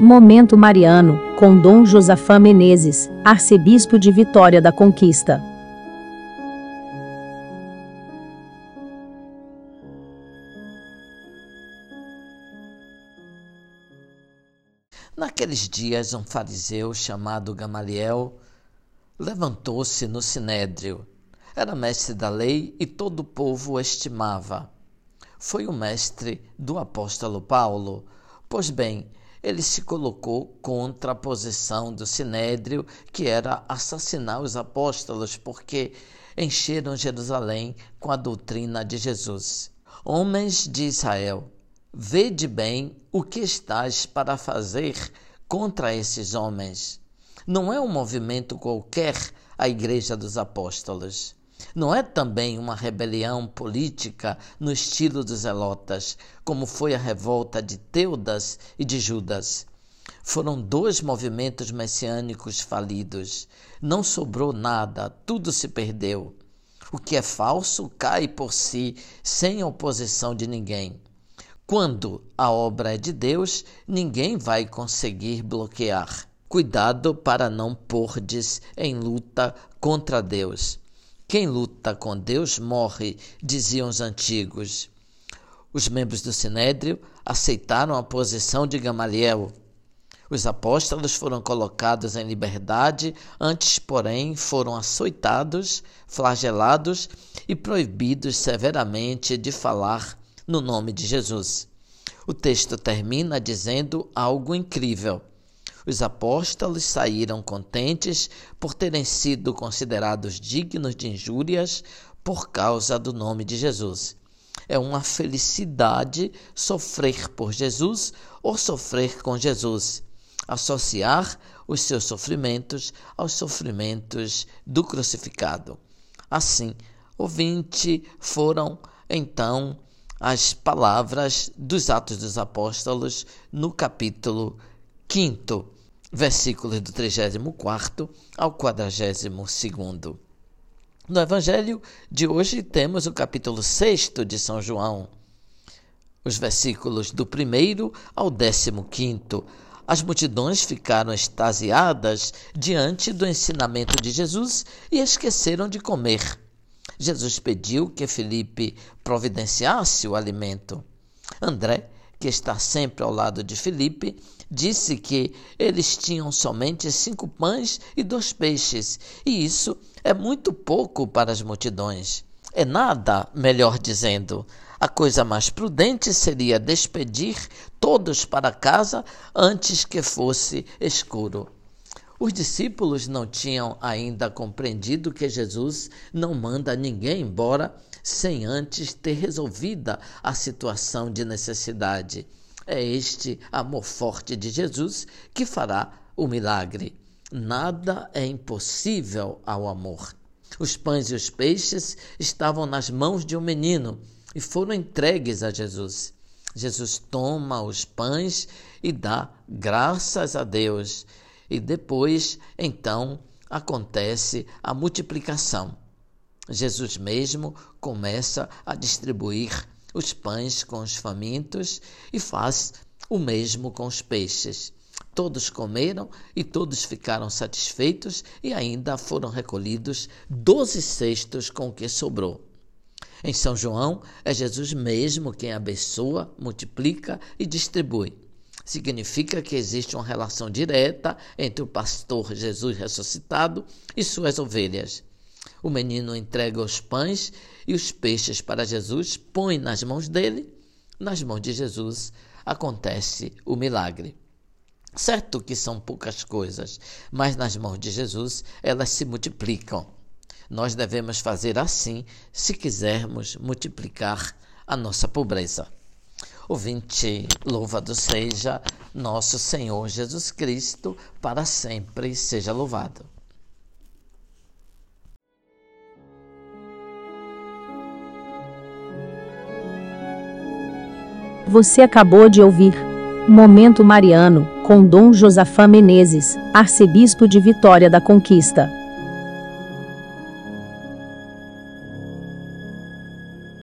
Momento Mariano, com Dom Josafá Menezes, arcebispo de Vitória da Conquista. Naqueles dias, um fariseu chamado Gamaliel levantou-se no sinédrio. Era mestre da lei e todo o povo o estimava. Foi o mestre do apóstolo Paulo. Pois bem, ele se colocou contra a posição do sinédrio, que era assassinar os apóstolos, porque encheram Jerusalém com a doutrina de Jesus. Homens de Israel, Vede bem o que estás para fazer contra esses homens. Não é um movimento qualquer a Igreja dos Apóstolos. Não é também uma rebelião política no estilo dos Zelotas, como foi a revolta de Teudas e de Judas. Foram dois movimentos messiânicos falidos. Não sobrou nada, tudo se perdeu. O que é falso cai por si, sem oposição de ninguém. Quando a obra é de Deus, ninguém vai conseguir bloquear. Cuidado para não pordes em luta contra Deus. Quem luta com Deus morre, diziam os antigos. Os membros do Sinédrio aceitaram a posição de Gamaliel. Os apóstolos foram colocados em liberdade, antes, porém, foram açoitados, flagelados e proibidos severamente de falar no nome de Jesus. O texto termina dizendo algo incrível. Os apóstolos saíram contentes por terem sido considerados dignos de injúrias por causa do nome de Jesus. É uma felicidade sofrer por Jesus ou sofrer com Jesus, associar os seus sofrimentos aos sofrimentos do crucificado. Assim, ouvinte foram então as palavras dos Atos dos Apóstolos no capítulo 5, versículos do 34 ao 42. No Evangelho de hoje temos o capítulo 6 de São João, os versículos do 1 ao 15. As multidões ficaram extasiadas diante do ensinamento de Jesus e esqueceram de comer. Jesus pediu que Felipe providenciasse o alimento. André, que está sempre ao lado de Felipe, disse que eles tinham somente cinco pães e dois peixes, e isso é muito pouco para as multidões. É nada, melhor dizendo. A coisa mais prudente seria despedir todos para casa antes que fosse escuro. Os discípulos não tinham ainda compreendido que Jesus não manda ninguém embora sem antes ter resolvida a situação de necessidade. É este amor forte de Jesus que fará o milagre. Nada é impossível ao amor. Os pães e os peixes estavam nas mãos de um menino e foram entregues a Jesus. Jesus toma os pães e dá graças a Deus e depois, então, acontece a multiplicação. Jesus mesmo começa a distribuir os pães com os famintos e faz o mesmo com os peixes. Todos comeram e todos ficaram satisfeitos, e ainda foram recolhidos doze cestos com o que sobrou. Em São João, é Jesus mesmo quem abençoa, multiplica e distribui significa que existe uma relação direta entre o pastor Jesus ressuscitado e suas ovelhas. O menino entrega os pães e os peixes para Jesus, põe nas mãos dele, nas mãos de Jesus acontece o milagre. Certo que são poucas coisas, mas nas mãos de Jesus elas se multiplicam. Nós devemos fazer assim se quisermos multiplicar a nossa pobreza. Ouvinte, louvado seja nosso Senhor Jesus Cristo, para sempre seja louvado. Você acabou de ouvir Momento Mariano, com Dom Josafá Menezes, arcebispo de Vitória da Conquista.